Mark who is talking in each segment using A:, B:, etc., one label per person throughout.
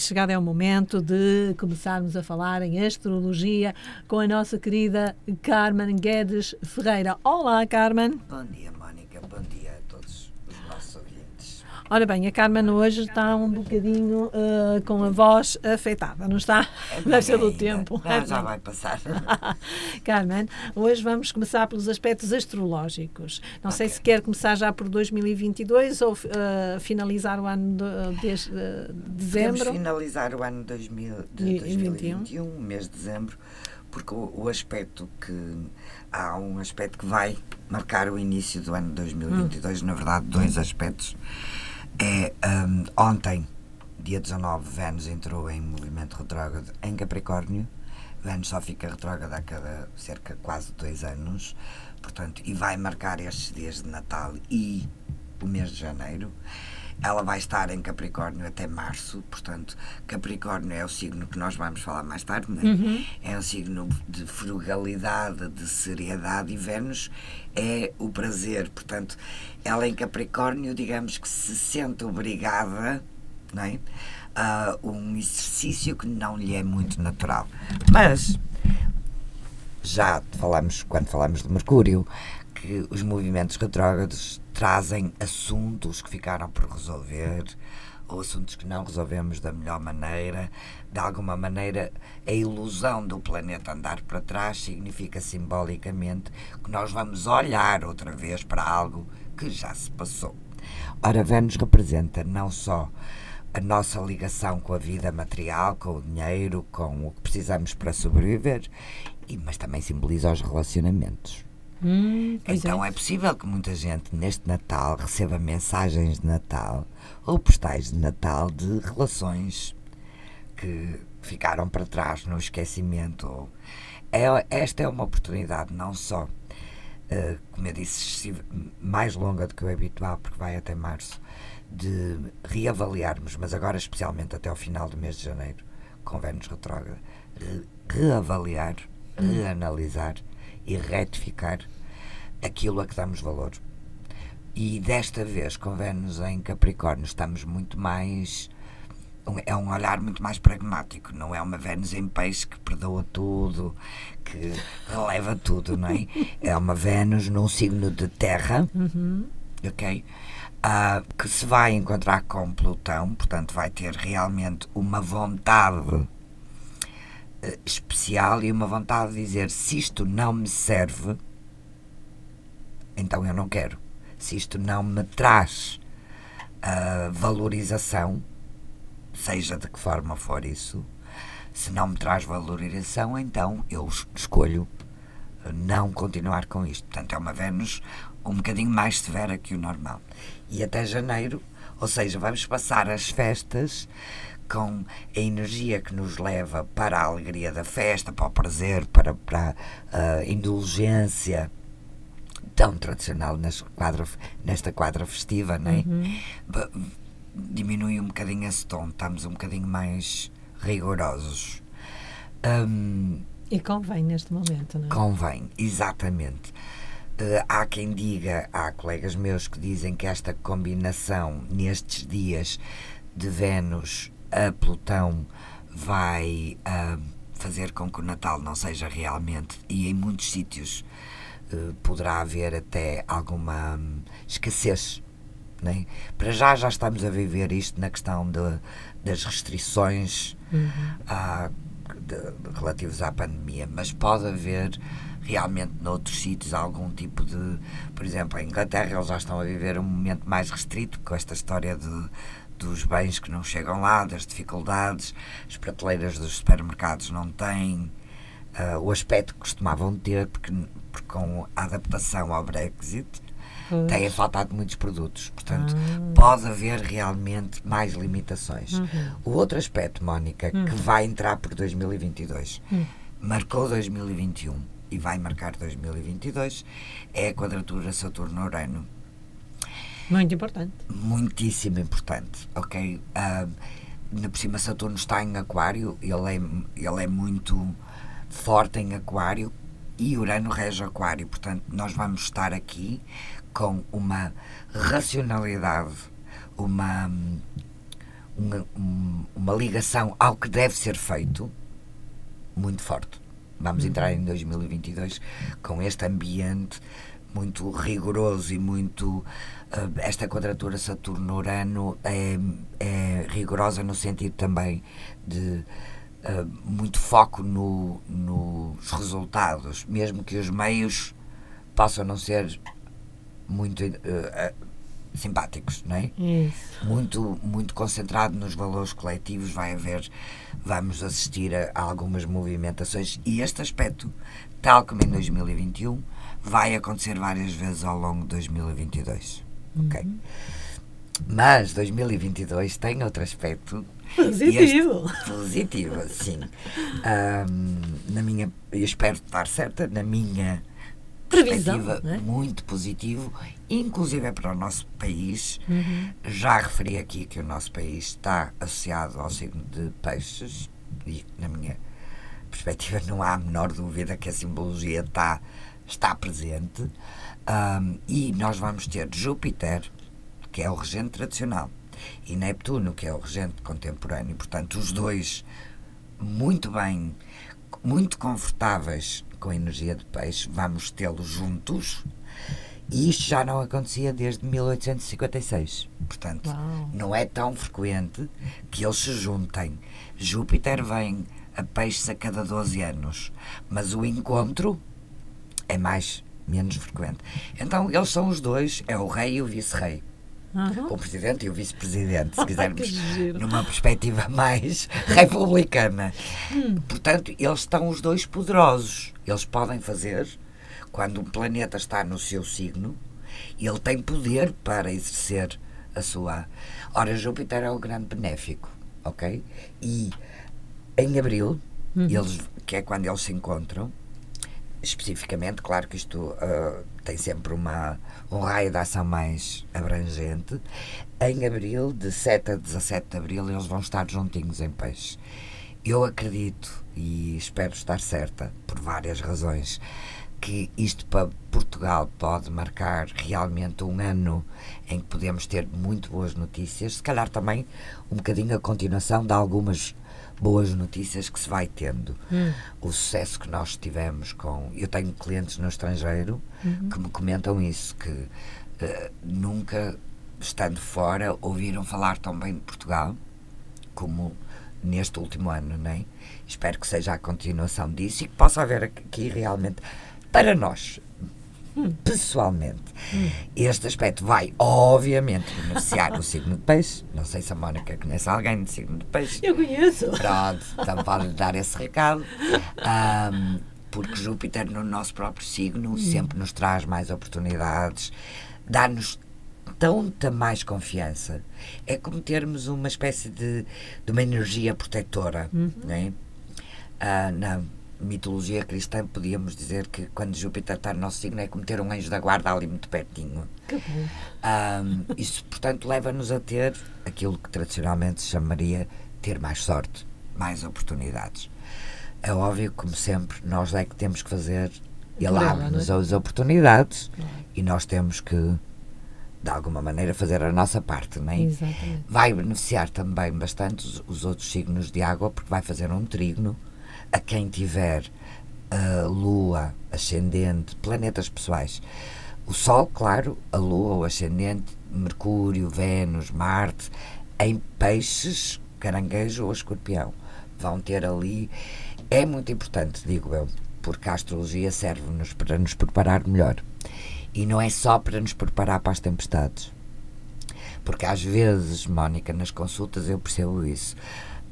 A: Chegado é o momento de começarmos a falar em astrologia com a nossa querida Carmen Guedes Ferreira. Olá, Carmen.
B: Bom dia, Mónica. Bom dia a todos os nossos ouvintes.
A: Ora bem, a Carmen hoje está um bocadinho uh, com a voz afetada, não está?
B: É
A: Deve ser do tempo.
B: Não, já vai passar.
A: Carmen, hoje vamos começar pelos aspectos astrológicos. Não sei
B: Ok.
A: se quer começar já por 2022 ou uh, finalizar o ano de, desde uh,
B: Podemos
A: dezembro.
B: finalizar o ano 2000, de
A: E- e
B: 2021, mês de dezembro, porque o, o aspecto que. Há um aspecto que vai marcar o início do ano 2022, na verdade, dois aspectos. É hum, ontem, dia 19, Vênus entrou em movimento retrógrado em Capricórnio. Vênus só fica retrógrada a cada cerca quase dois anos, portanto, e vai marcar estes dias de Natal e o mês de janeiro. Ela vai estar em Capricórnio até março, portanto, Capricórnio é o signo que nós vamos falar mais tarde, não é? É um signo de frugalidade, de seriedade, e Vênus é o prazer. Portanto, ela em Capricórnio, digamos que se sente obrigada, não é? A um exercício que não lhe é muito natural. Mas já falamos, quando falamos de Mercúrio, que os movimentos retrógrados trazem assuntos que ficaram por resolver ou assuntos que não resolvemos da melhor maneira. De alguma maneira, a ilusão do planeta andar para trás significa simbolicamente que nós vamos olhar outra vez para algo que já se passou. Ora, Vênus representa não só a nossa ligação com a vida material, com o dinheiro, com o que precisamos para sobreviver, mas também simboliza os relacionamentos.
A: Hum,
B: Então
A: é.
B: é possível que muita gente neste Natal receba mensagens de Natal ou postais de Natal de relações que ficaram para trás no esquecimento. É, esta é uma oportunidade não só, eh, como eu disse, mais longa do que o habitual, porque vai até março, de reavaliarmos, mas agora especialmente até ao final do mês de janeiro, com Vênus retrógrada, re- reavaliar, reanalisar e retificar aquilo a que damos valor. E desta vez, com Vênus em Capricórnio, estamos muito mais. É um olhar muito mais pragmático, não é uma Vênus em peixe que perdoa tudo, que releva tudo, não é? É uma Vênus num signo de terra, ok? Ah, que se vai encontrar com Plutão, portanto, vai ter realmente uma vontade especial e uma vontade de dizer: se isto não me serve, então eu não quero. Se isto não me traz a valorização, seja de que forma for isso, se não me traz valorização, então eu es- escolho eh, não continuar com isto. Portanto, é uma Vênus um bocadinho mais severa que o normal. E até janeiro, ou seja, vamos passar as festas com a energia que nos leva para a alegria da festa, para o prazer, para, para a indulgência tão tradicional quadra, nesta quadra festiva, não é? Ba- Diminui um bocadinho esse tom, estamos um bocadinho mais rigorosos. Hum,
A: E convém neste momento, não é?
B: Convém, exatamente. Eh, há quem diga, há colegas meus que dizem que esta combinação nestes dias de Vênus a Plutão vai ah, fazer com que o Natal não seja realmente, e em muitos sítios eh, poderá haver até alguma hum, escassez. né? Para já já estamos a viver isto na questão de, das restrições ah, de- relativos à pandemia, mas pode haver realmente noutros sítios algum tipo de. Por exemplo, em Inglaterra eles já estão a viver um momento mais restrito com esta história de, dos bens que não chegam lá, das dificuldades, as prateleiras dos supermercados não têm ah, o aspecto que costumavam ter, porque, porque com a adaptação ao Brexit
A: Pois.
B: têm faltado muitos produtos. Portanto,
A: Ah.
B: pode haver realmente mais limitações.
A: Uhum.
B: O outro aspecto, Mónica, que vai entrar por 2022,
A: Hum.
B: marcou 2021 e vai marcar 2022, é a quadratura Saturno-Urano.
A: Muito importante.
B: Muitíssimo importante, ok? Ah, na por cima, Saturno está em Aquário, ele é, ele é muito forte em Aquário e Urano rege Aquário. Portanto, nós vamos estar aqui com uma racionalidade, uma, uma, uma ligação ao que deve ser feito muito forte. Vamos entrar em 2022 com este ambiente muito rigoroso e muito. Uh, esta quadratura Saturno-Urano é, é, rigorosa no sentido também de uh, muito foco no, nos resultados, mesmo que os meios possam não ser muito uh, simpáticos, não é?
A: Isso.
B: Muito, muito concentrado nos valores coletivos, vai haver, vamos assistir a, a algumas movimentações e este aspecto, tal como em 2021, vai acontecer várias vezes ao longo de 2022.
A: Uhum.
B: Ok? Mas 2022 tem outro aspecto
A: Positivo.
B: este- positivo, sim. Ahm, na minha, eu espero estar certa, na minha
A: Previsão, é?
B: muito positivo, inclusive é para o nosso país.
A: Uhum.
B: Já referi aqui que o nosso país está associado ao signo de peixes e, na minha perspectiva, não há a menor dúvida que a simbologia está, está presente. Ahm, e nós vamos ter Júpiter, que é o regente tradicional, e Neptuno, que é o regente contemporâneo. Portanto, os dois muito bem, muito confortáveis com a energia de peixe, vamos tê-los juntos. E isto já não acontecia desde 1856. Portanto,
A: Uau.
B: não é tão frequente que eles se juntem. Júpiter vem a peixes a cada 12 anos, mas o encontro é mais menos frequente. Então eles são os dois, é o rei e o vice-rei.
A: Uhum.
B: O presidente e o vice-presidente, se quisermos, numa perspectiva mais republicana. Portanto, eles estão os dois poderosos. Eles podem fazer, quando um planeta está no seu signo, ele tem poder para exercer a sua. Ora, Júpiter é o grande benéfico, ok? E em abril, eles, que é quando eles se encontram, especificamente, claro que isto ah, tem sempre uma, um raio de ação mais abrangente. Em abril, de 7 a 17 de abril, eles vão estar juntinhos em peixe. Eu acredito e espero estar certa, por várias razões, que isto para Portugal pode marcar realmente um ano em que podemos ter muito boas notícias, se calhar também um bocadinho a continuação de algumas boas notícias que se vai tendo. O sucesso que nós tivemos com. Eu tenho clientes no estrangeiro que me comentam isso, que eh, nunca, estando fora, ouviram falar tão bem de Portugal como neste último ano, não é? Espero que seja a continuação disso e que possa haver aqui realmente, para nós, pessoalmente, este aspecto vai, obviamente, beneficiar o signo de peixe. Não sei se a Mónica conhece alguém de signo de peixe.
A: Eu conheço.
B: Pronto, então pode dar esse recado. Ahm, porque Júpiter, no nosso próprio signo, sempre nos traz mais oportunidades, dá-nos tanta mais confiança. É como termos uma espécie de, de uma energia protetora. Não é? Ah, mitologia cristã, podíamos dizer que quando Júpiter está no nosso signo é como ter um anjo da guarda ali muito pertinho.
A: Que bom.
B: Ahm, isso, portanto, leva-nos a ter aquilo que tradicionalmente se chamaria ter mais sorte, mais oportunidades. É óbvio como sempre, nós é que temos que fazer, ele abre-nos
A: é?
B: as oportunidades e nós temos que, de alguma maneira, fazer a nossa parte, não é?
A: Exatamente.
B: Vai beneficiar também bastante os, os outros signos de água, porque vai fazer um trígono a quem tiver a Lua, ascendente, planetas pessoais. O Sol, claro, a Lua, o ascendente, Mercúrio, Vênus, Marte, em peixes, caranguejo ou escorpião. Vão ter ali. É muito importante, digo eu, porque a astrologia serve-nos para nos preparar melhor. E não é só para nos preparar para as tempestades. Porque às vezes, Mónica, nas consultas eu percebo isso.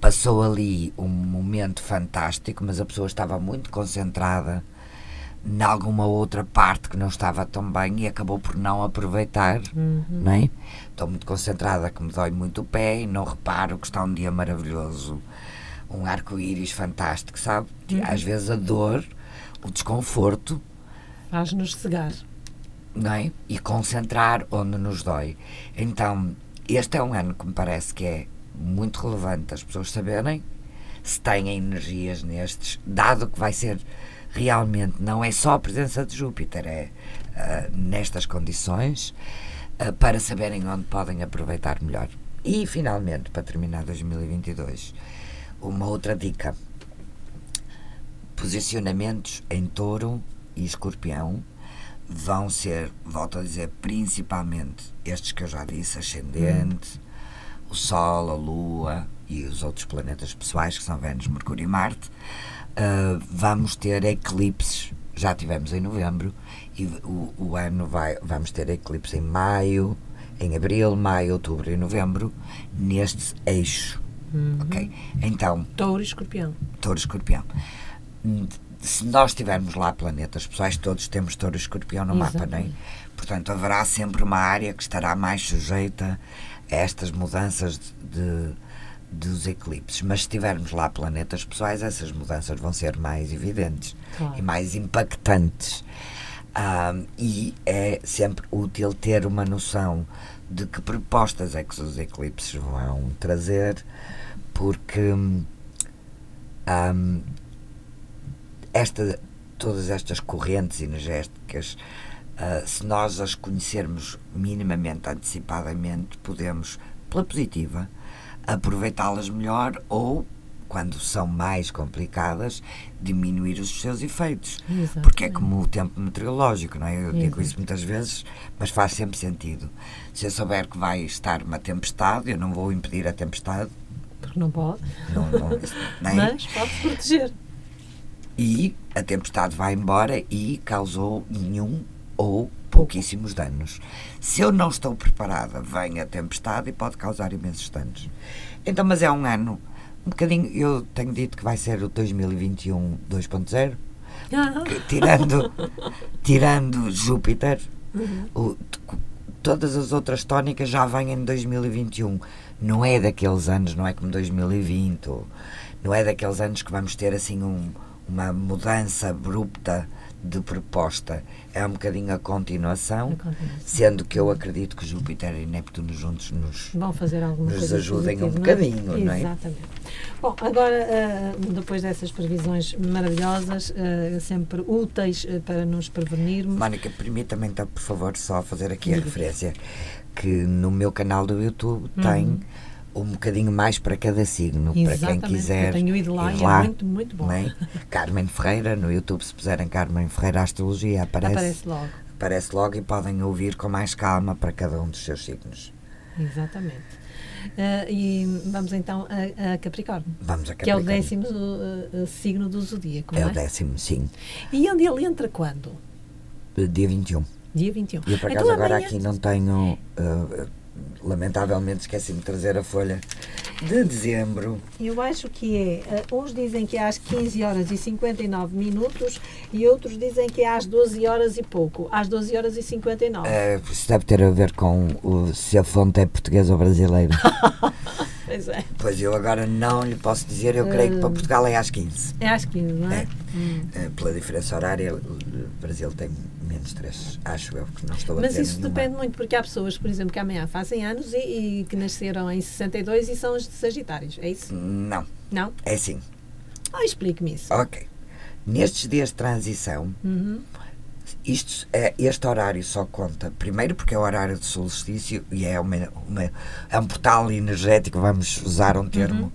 B: Passou ali um momento fantástico, mas a pessoa estava muito concentrada em alguma outra parte que não estava tão bem e acabou por não aproveitar, não é? Estou muito concentrada que me dói muito o pé e não reparo que está um dia maravilhoso, um arco-íris fantástico, sabe? Às vezes a dor, o desconforto
A: Faz-nos cegar.
B: não é? E concentrar onde nos dói. Então, este é um ano que me parece que é muito relevante as pessoas saberem se têm energias nestes, dado que vai ser realmente, não é só a presença de Júpiter, é ah, nestas condições, ah, para saberem onde podem aproveitar melhor. E, finalmente, para terminar 2022, uma outra dica. Posicionamentos em touro e escorpião vão ser, volto a dizer, principalmente estes que eu já disse, ascendente, o Sol, a Lua e os outros planetas pessoais, que são Vênus, Mercúrio e Marte. Uh, vamos ter eclipses, já tivemos em novembro, e o, o ano vai, vamos ter eclipse em maio, em abril, maio, outubro e novembro, neste eixo.
A: Uhum.
B: Ok? Então,
A: Touro e escorpião.
B: touro e escorpião. Se nós tivermos lá planetas pessoais, todos temos touro e escorpião no mapa, não é?
A: Exatamente.
B: Portanto, haverá sempre uma área que estará mais sujeita estas mudanças de, de- dos eclipses. Mas se tivermos lá planetas pessoais, essas mudanças vão ser mais evidentes
A: Claro.
B: e mais impactantes. Ah, e é sempre útil ter uma noção de que propostas é que os eclipses vão trazer, porque hum, esta, todas estas correntes energéticas, ah, se nós as conhecermos minimamente antecipadamente, podemos, pela positiva, aproveitá-las melhor ou, quando são mais complicadas, diminuir os seus efeitos.
A: Exatamente.
B: Porque é como o tempo meteorológico, não é? Eu digo
A: Exato.
B: isso muitas vezes, mas faz sempre sentido. Se eu souber que vai estar uma tempestade, eu não vou impedir a tempestade,
A: Porque não pode.
B: não, não, nem,
A: Mas pode-se proteger.
B: e a tempestade vai embora e causou nenhum ou pouquíssimos danos. Se eu não estou preparada, vem a tempestade e pode causar imensos danos. Então, mas é um ano, um bocadinho, eu tenho dito que vai ser o 2021 2.0,
A: Ah,
B: tirando, tirando Júpiter,
A: Uhum.
B: o- todas as outras tónicas já vêm em 2021. Não é daqueles anos, não é como 2020, ou- não é daqueles anos que vamos ter assim um- uma mudança abrupta de proposta. É um bocadinho a continuação,
A: A continuação.
B: sendo que eu acredito que Júpiter e Neptuno juntos nos.
A: Vão fazer alguma
B: Nos ajudem um
A: positiva,
B: bocadinho, não é?
A: Exatamente. Bom, agora, ah, depois dessas previsões maravilhosas, ah, sempre úteis ah, para nos prevenirmos.
B: Mónica, permita-me então, por favor, só fazer aqui a referência que no meu canal do YouTube tem um bocadinho mais para cada signo, para quem.
A: Exatamente,
B: quiser.
A: eu tenho ido lá
B: ir
A: e é muito, muito bom.
B: não é? Carmen Ferreira, no YouTube, se puserem Carmen Ferreira Astrologia, aparece,
A: Aparece logo.
B: aparece logo e podem ouvir com mais calma para cada um dos seus signos.
A: Exatamente. Ah, e vamos então a, a Capricórnio,
B: Vamos a
A: que é o
B: Capricórnio.
A: décimo ah, signo do zodíaco.
B: É
A: não
B: o décimo, sim.
A: E onde ele entra quando?
B: Dia 21.
A: Dia 21.
B: E eu, por
A: Então,
B: acaso, agora
A: amanhã-
B: aqui não tenho. uh, lamentavelmente, esqueci-me de trazer a folha de dezembro.
A: Eu acho que é. eh, uns dizem que é às 15 horas e 59 minutos e outros dizem que é às 12 horas e pouco. Às 12 horas e 59.
B: Uh, isso deve ter a ver com o, se a fonte é portuguesa ou brasileira.
A: Pois é.
B: pois eu agora não lhe posso dizer, eu creio que para Portugal é às 15.
A: É às 15, não é?
B: É. Uh, pela diferença horária, o Brasil tem menos 3, acho eu, que não estou a
A: Mas
B: dizer
A: isso
B: nenhuma.
A: depende muito, porque há pessoas, por exemplo, que amanhã fazem anos e, e que nasceram em 62 e são os de Sagitários. É isso?
B: Não,
A: Não?
B: é assim.
A: Ah, explique-me isso.
B: Ok. Nestes dias de transição,
A: Uhum.
B: isto, é, este horário só conta, primeiro porque é o horário de solstício e é, uma, uma- é um portal energético, vamos usar um termo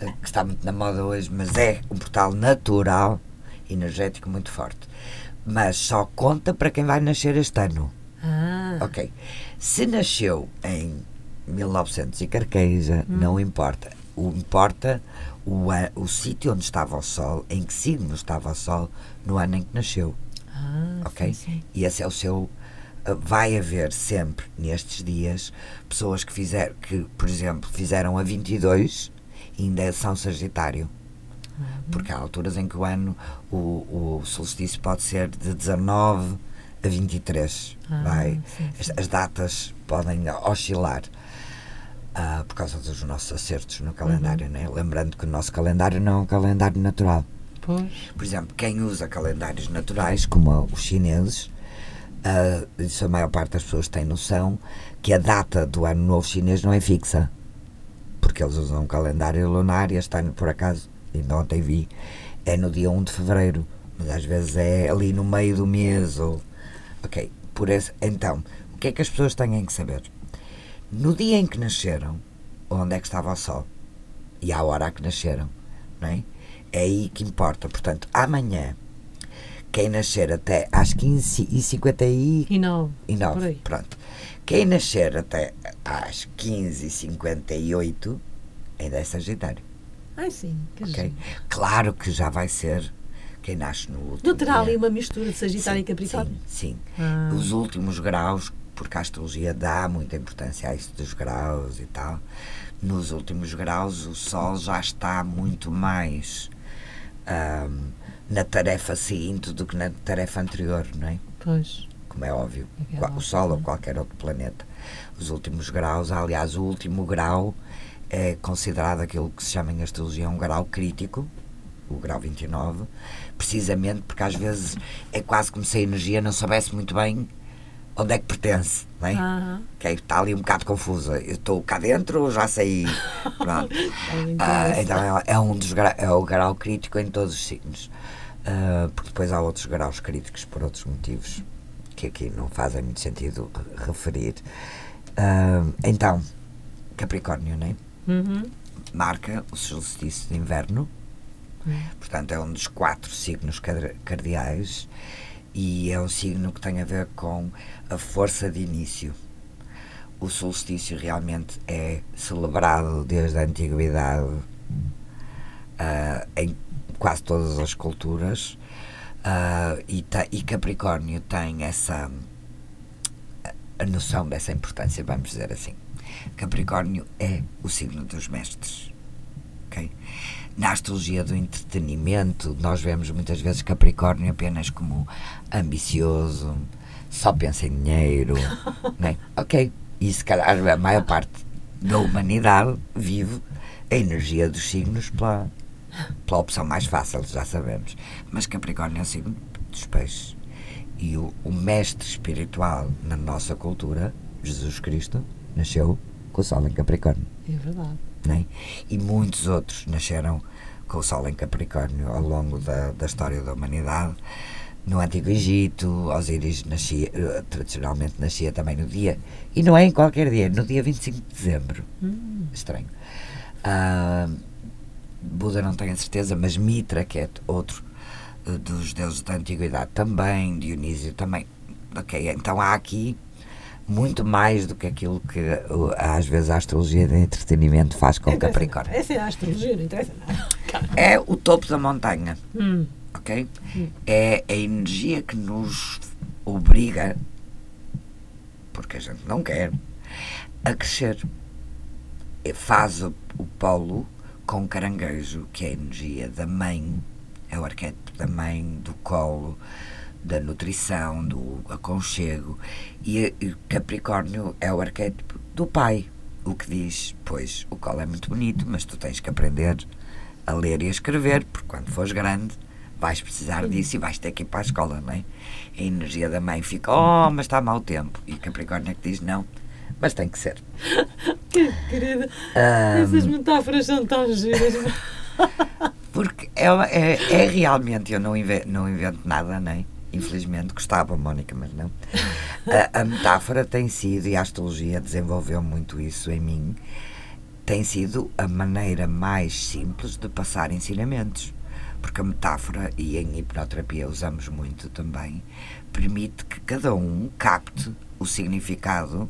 B: eh, que está muito na moda hoje, mas é um portal natural, energético muito forte. Mas só conta para quem vai nascer este ano.
A: Ah,
B: Ok. Se nasceu em 1900 e carqueja, não importa. O importa o, o sítio onde estava o sol, em que signo estava o sol, no ano em que nasceu.
A: ah
B: Ok?
A: sim, sim.
B: E esse é o seu. uh, Vai haver sempre, nestes dias, pessoas que fizeram, que, por exemplo, fizeram a 22 e ainda são Sagitário. Porque há alturas em que o ano, o, o solstício pode ser de 19 a 23.
A: Ah,
B: vai.
A: sim,
B: As, as datas podem oscilar. ah, por causa dos nossos acertos no calendário,
A: Uhum.
B: né? lembrando que o nosso calendário não é um calendário natural.
A: Pois.
B: Por exemplo, quem usa calendários naturais, como os chineses, ah, isso a maior parte das pessoas tem noção, que a data do ano novo chinês não é fixa. Porque eles usam um calendário lunar e este ano, por acaso, ainda ontem vi, é no dia 1 de fevereiro. Mas às vezes é ali no meio do mês. Ou... Ok, por esse... então, o que é que as pessoas têm que saber? No dia em que nasceram, onde é que estava o Sol e à hora a que nasceram. Não é? é aí que importa. Portanto, amanhã, quem nascer até às 15h59,
A: E
B: e
A: por
B: nove, pronto. Quem nascer até às 15h58 ainda é Sagitário.
A: Ai, sim. Que
B: ok?
A: giro.
B: Claro que já vai ser quem nasce no último.
A: Não terá ali
B: dia.
A: uma mistura de Sagitário
B: Sim,
A: e Capricórnio?
B: Sim, sim.
A: Ah.
B: Os últimos graus, porque a astrologia dá muita importância a isso dos graus e tal. Nos últimos graus, o Sol já está muito mais ahm, na tarefa seguinte do que na tarefa anterior, não é?
A: Pois.
B: Como é óbvio.
A: É
B: Qua- o. Sol ou qualquer outro planeta. Os últimos graus, aliás, o último grau é considerado aquilo que se chama em astrologia um grau crítico, o grau 29, precisamente porque às vezes é quase como se a energia não soubesse muito bem onde é que pertence, não é?
A: Aham.
B: Que é, está ali um bocado confusa. Eu estou cá dentro ou já saí? Pronto. Ah, então é, é um dos é o grau crítico em todos os signos. Ah, porque depois há outros graus críticos por outros motivos que aqui não fazem muito sentido re- referir. Ah, então, Capricórnio, não é?
A: Uhum.
B: marca o solstício de inverno, portanto é um dos quatro signos car- cardeais e é um signo que tem a ver com a força de início. O solstício realmente é celebrado desde a antiguidade ah, em quase todas as culturas ah, e, e Capricórnio tem essa a noção dessa importância, vamos dizer assim. Capricórnio é o signo dos mestres. ok? Na astrologia do entretenimento, nós vemos muitas vezes Capricórnio apenas como ambicioso, só pensa em dinheiro. né? Ok, e se calhar a maior parte da humanidade vive a energia dos signos pela, pela opção mais fácil, já sabemos. Mas Capricórnio é o signo dos peixes. E o, o mestre espiritual na nossa cultura, Jesus Cristo, nasceu com o Sol em Capricórnio.
A: É verdade.
B: né? E muitos outros nasceram com o Sol em Capricórnio ao longo da, da história da humanidade. No Antigo Egito, Osíris nascia, eh, tradicionalmente nascia também no dia, e não é em qualquer dia, no dia 25 de dezembro.
A: Hum.
B: Estranho. Ah, Buda não tenho a certeza, mas Mitra, que é outro eh, dos deuses da antiguidade, também, Dionísio também. Ok, então há aqui muito mais do que aquilo que uh, às vezes a astrologia de entretenimento faz com Capricórnio.
A: Essa é a astrologia, não interessa nada.
B: É o topo da montanha,
A: Hum.
B: ok? É a energia que nos obriga, porque a gente não quer, a crescer. Faz o, o polo com caranguejo, que é a energia da mãe, é o arquétipo da mãe, do colo, da nutrição, do aconchego. E, e Capricórnio é o arquétipo do pai, o que diz, pois, o colo é muito bonito, mas tu tens que aprender a ler e a escrever, porque quando fores grande vais precisar disso e vais ter que ir para a escola, não é? A energia da mãe fica, oh, mas está mau tempo. E Capricórnio é que diz, não, mas tem que ser.
A: Que querida.
B: Ah,
A: Essas metáforas são tão giras.
B: Porque é, é, é realmente, eu não invento, não invento nada, nem. Infelizmente, gostava, Mónica, mas não. A, a metáfora tem sido, e a astrologia desenvolveu muito isso em mim, tem sido a maneira mais simples de passar ensinamentos. Porque a metáfora, e em hipnoterapia usamos muito também, permite que cada um capte o significado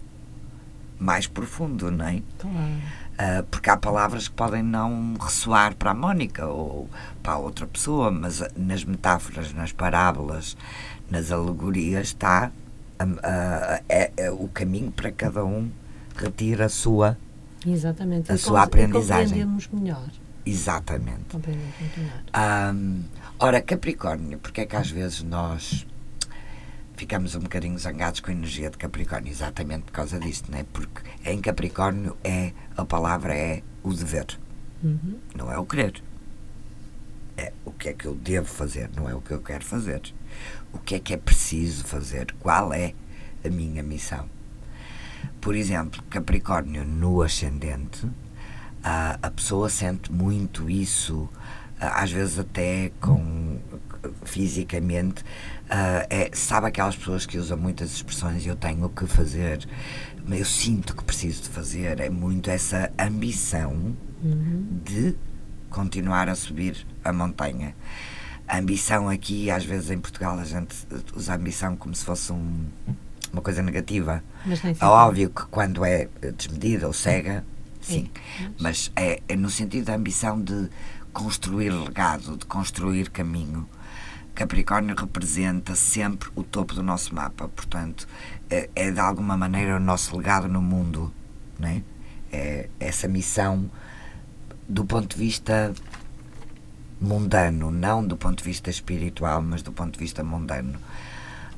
B: mais profundo, não é?
A: Claro.
B: Ah, porque há palavras que podem não ressoar para a Mónica ou para a outra pessoa, mas ah, nas metáforas, nas parábolas, nas alegorias está ah, ah, é- é o caminho para cada um retira a sua
A: Exatamente.
B: A
A: E
B: sua aprendizagem.
A: Compreendemos melhor.
B: exatamente.
A: Compreendemos melhor.
B: Ahm, ora, Capricórnio, porque é que às vezes nós ficamos um bocadinho zangados com a energia de Capricórnio? Exatamente por causa disto, não é? Porque em Capricórnio é, a palavra é o dever,
A: Uhum.
B: não é o querer. É o que é que eu devo fazer, não é o que eu quero fazer. O que é que é preciso fazer? Qual é a minha missão? Por exemplo, Capricórnio no ascendente, a, a pessoa sente muito isso ah, às vezes até com fisicamente, uh, é, sabe aquelas pessoas que usam muitas expressões eu tenho que fazer, eu sinto que preciso de fazer, é muito essa ambição uhum. de continuar a subir a montanha. A ambição aqui, às vezes em Portugal, a gente usa a ambição como se fosse um, uma coisa negativa. é óbvio que quando é desmedida ou cega, sim. É. Mas é, é no sentido da ambição de construir legado, de construir caminho. Capricórnio representa sempre o topo do nosso mapa, portanto, é, é de alguma maneira o nosso legado no mundo, né? é essa missão do ponto de vista mundano, não do ponto de vista espiritual, mas do ponto de vista mundano.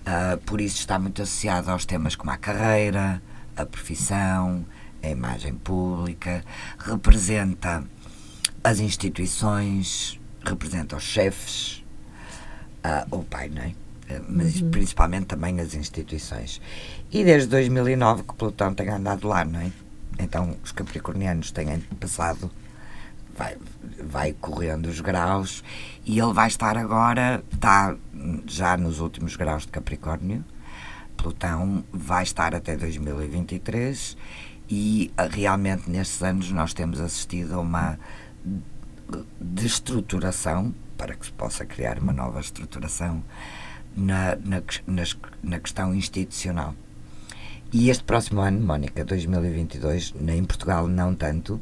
B: Uh, por isso está muito associado aos temas como a carreira, a profissão, a imagem pública, representa as instituições, representa os chefes, uh, o pai, não é? Eh, mas uhum. principalmente também as instituições. E desde 2009 que Plutão tem andado lá, não é? Então os capricornianos têm passado, vai, vai correndo os graus e ele vai estar agora, está já nos últimos graus de Capricórnio. Plutão vai estar até 2023 e ah, realmente nestes anos nós temos assistido a uma destruturação para que se possa criar uma nova estruturação na, na, nas, na questão institucional. E este próximo ano, Mónica, 2022, em Portugal não tanto,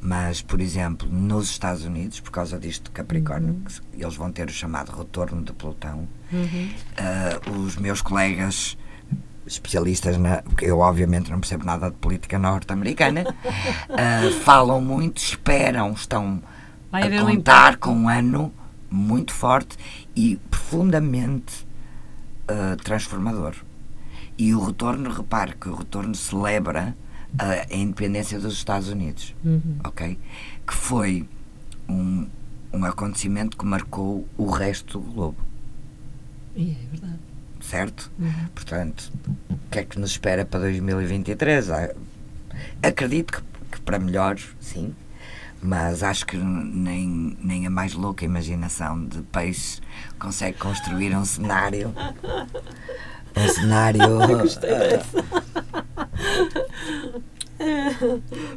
B: mas, por exemplo, nos Estados Unidos, por causa disto de Capricórnio, uhum. eles vão ter o chamado retorno de Plutão. Uhum. Uh, os meus colegas especialistas na. porque eu obviamente não percebo nada de política norte-americana, uh, falam muito, esperam, estão Vai a contar um com um ano muito forte e profundamente uh, transformador. E o retorno, repare que o retorno celebra uh, a independência dos Estados Unidos, uhum. ok? Que foi um, um acontecimento que marcou o resto do globo.
A: E é verdade.
B: Certo? Uhum. Portanto, o que é que nos espera para 2023? Ah, acredito que, que para melhor, sim, mas acho que nem, nem a mais louca imaginação de peixe consegue construir um cenário. Um cenário.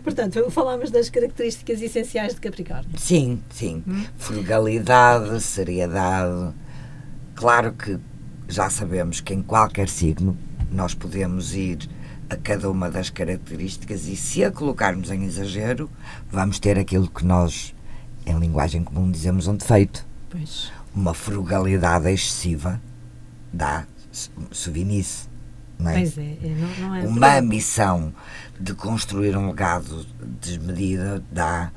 A: Portanto, falámos das características essenciais de Capricórnio.
B: Sim, sim. Hum? Frugalidade, seriedade. Claro que já sabemos que em qualquer signo nós podemos ir a cada uma das características e se a colocarmos em exagero, vamos ter aquilo que nós, em linguagem comum, dizemos um defeito. Pois. Uma frugalidade excessiva dá suvinice. Não é?
A: Pois é, é não, não é
B: Uma ambição de construir um legado desmedida dá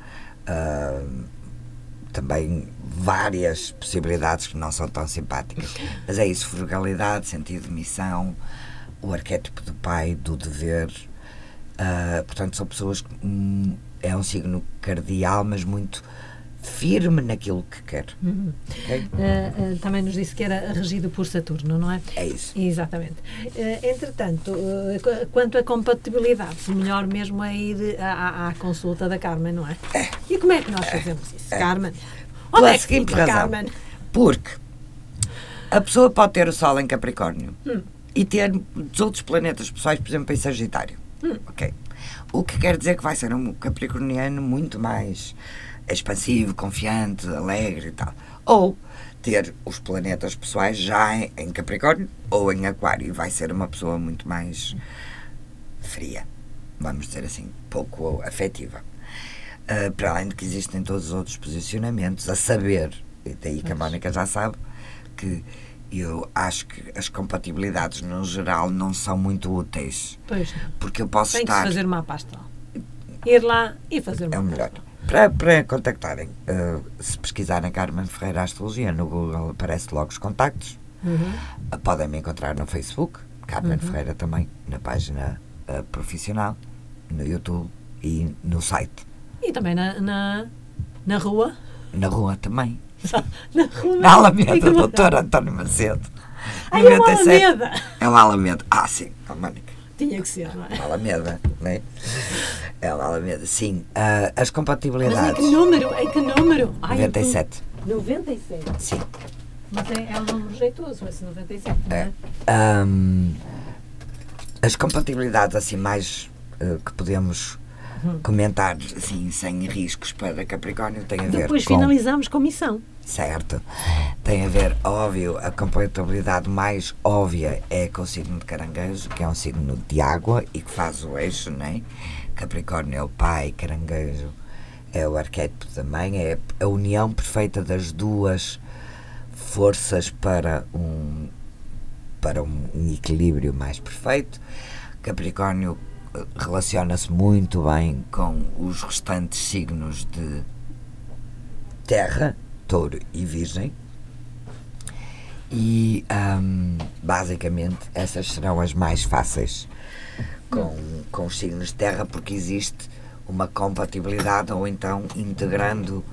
B: uh, também várias possibilidades que não são tão simpáticas. Mas é isso, frugalidade, sentido de missão, o arquétipo do pai, do dever. Uh, portanto, são pessoas que hum, é um signo cardial, mas muito firme naquilo que quer. Uhum.
A: Okay? Uh, uh, também nos disse que era regido por Saturno, não é?
B: É isso.
A: Exatamente. entretanto, quanto à compatibilidade, melhor mesmo é ir à, à, consulta da Carmen, não é? é. E como é que nós fazemos isso, é. Carmen?
B: Onde Pela é que fica, razão, Carmen? Porque a pessoa pode ter o Sol em Capricórnio. Hum e ter os outros planetas pessoais, por exemplo, em Sagitário. Hum. Ok. O que quer dizer que vai ser um capricorniano muito mais expansivo, confiante, alegre e tal. Ou ter os planetas pessoais já em Capricórnio ou em Aquário e vai ser uma pessoa muito mais fria, vamos dizer assim, pouco afetiva. Uh, para além de que existem todos os outros posicionamentos, a saber, e daí que a Mónica já sabe, que eu acho que as compatibilidades no geral não são muito úteis.
A: Pois
B: não. Porque eu posso
A: Tem
B: estar.
A: Que fazer uma pasta. Ir lá e fazer uma
B: É o melhor. Para, para contactarem, uh, se pesquisarem Carmen Ferreira Astrologia no Google, aparece logo os contactos. Uhum. Uh, podem me encontrar no Facebook, Carmen uhum. Ferreira também, na página uh, profissional, no YouTube e no site.
A: E também na, na, na rua?
B: Na rua também.
A: Na rua.
B: Na Alameda, doutor António Macedo.
A: É uma Alameda.
B: É uma Alameda. Ah, sim, a Mónica.
A: Tinha que ser, não é?
B: Alameda, não é? É uma Alameda, sim. Ah, as
A: Mas em
B: compatibilidades.
A: que número? Em que número? Ai, eu tô-
B: 97,
A: 97.
B: sim.
A: Mas é, é um número jeitoso, esse 97, não é?
B: Ahm, as compatibilidades assim mais eh, que podemos Comentar assim, sem riscos para Capricórnio tem a ver
A: Depois
B: com
A: finalizamos com missão.
B: certo tem a ver óbvio a compatibilidade mais óbvia é com o signo de Caranguejo que é um signo de água e que faz o eixo né? Capricórnio é o pai Caranguejo é o arquétipo da mãe é a união perfeita das duas forças para um para um, equilíbrio mais perfeito. Capricórnio relaciona-se muito bem com os restantes signos de Terra, Touro e Virgem. E ahm, basicamente essas serão as mais fáceis com, com os signos de Terra, porque existe uma compatibilidade ou então integrando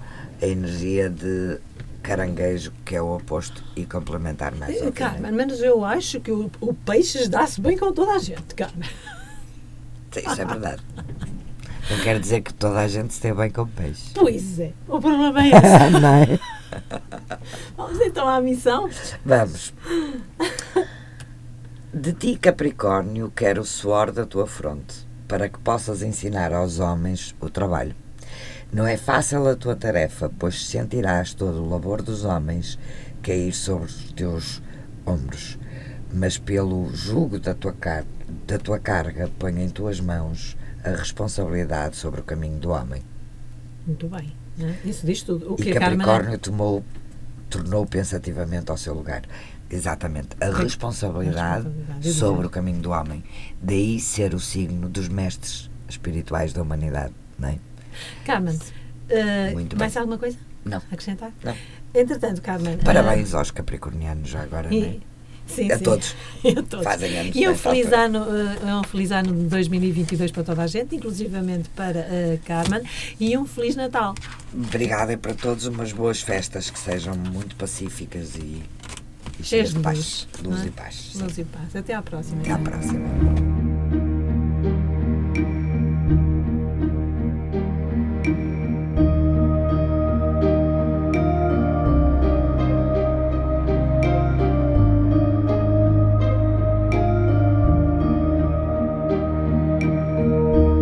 B: a energia de caranguejo, que é o oposto, e complementar mais.
A: Carmen, mas eu acho que o, o peixe dá-se bem com toda a gente, Carmen.
B: Isso é verdade. Não quer dizer que toda a gente dê bem com peixe.
A: Pois é, o problema é esse.
B: Não é?
A: Vamos então à missão.
B: Vamos. De ti, Capricórnio, quero o suor da tua fronte, para que possas ensinar aos homens o trabalho. Não é fácil a tua tarefa, pois sentirás todo o labor dos homens cair sobre os teus ombros. Mas pelo jugo da tua, car da tua carga, põe em tuas mãos a responsabilidade sobre o caminho do homem.
A: Muito bem. né? Isso diz tudo. O
B: E
A: que a.
B: Capricórnio tomou, tornou pensativamente ao seu lugar. Exatamente. A responsabilidade
A: responsabilidade,
B: sobre o caminho do homem. Daí ser o signo dos mestres espirituais da humanidade. Não é?
A: Carmen,
B: bem.
A: mais alguma coisa
B: Não.
A: a acrescentar?
B: Não.
A: Entretanto, Carmen.
B: Parabéns aos capricornianos já agora,
A: eh,
B: não é?
A: Sim,
B: A
A: sim.
B: todos.
A: a todos.
B: Fazem anos
A: E um
B: nesta
A: feliz,
B: altura.
A: ano, eh, um feliz ano de 2022 para toda a gente, inclusivamente para a Carmen, e um feliz Natal.
B: Obrigada e para todos umas boas festas que sejam muito pacíficas e, e
A: Cheias de
B: paz.
A: luz,
B: Luz
A: é?
B: e paz. sim.
A: Luz e paz. Até à próxima.
B: Até à próxima.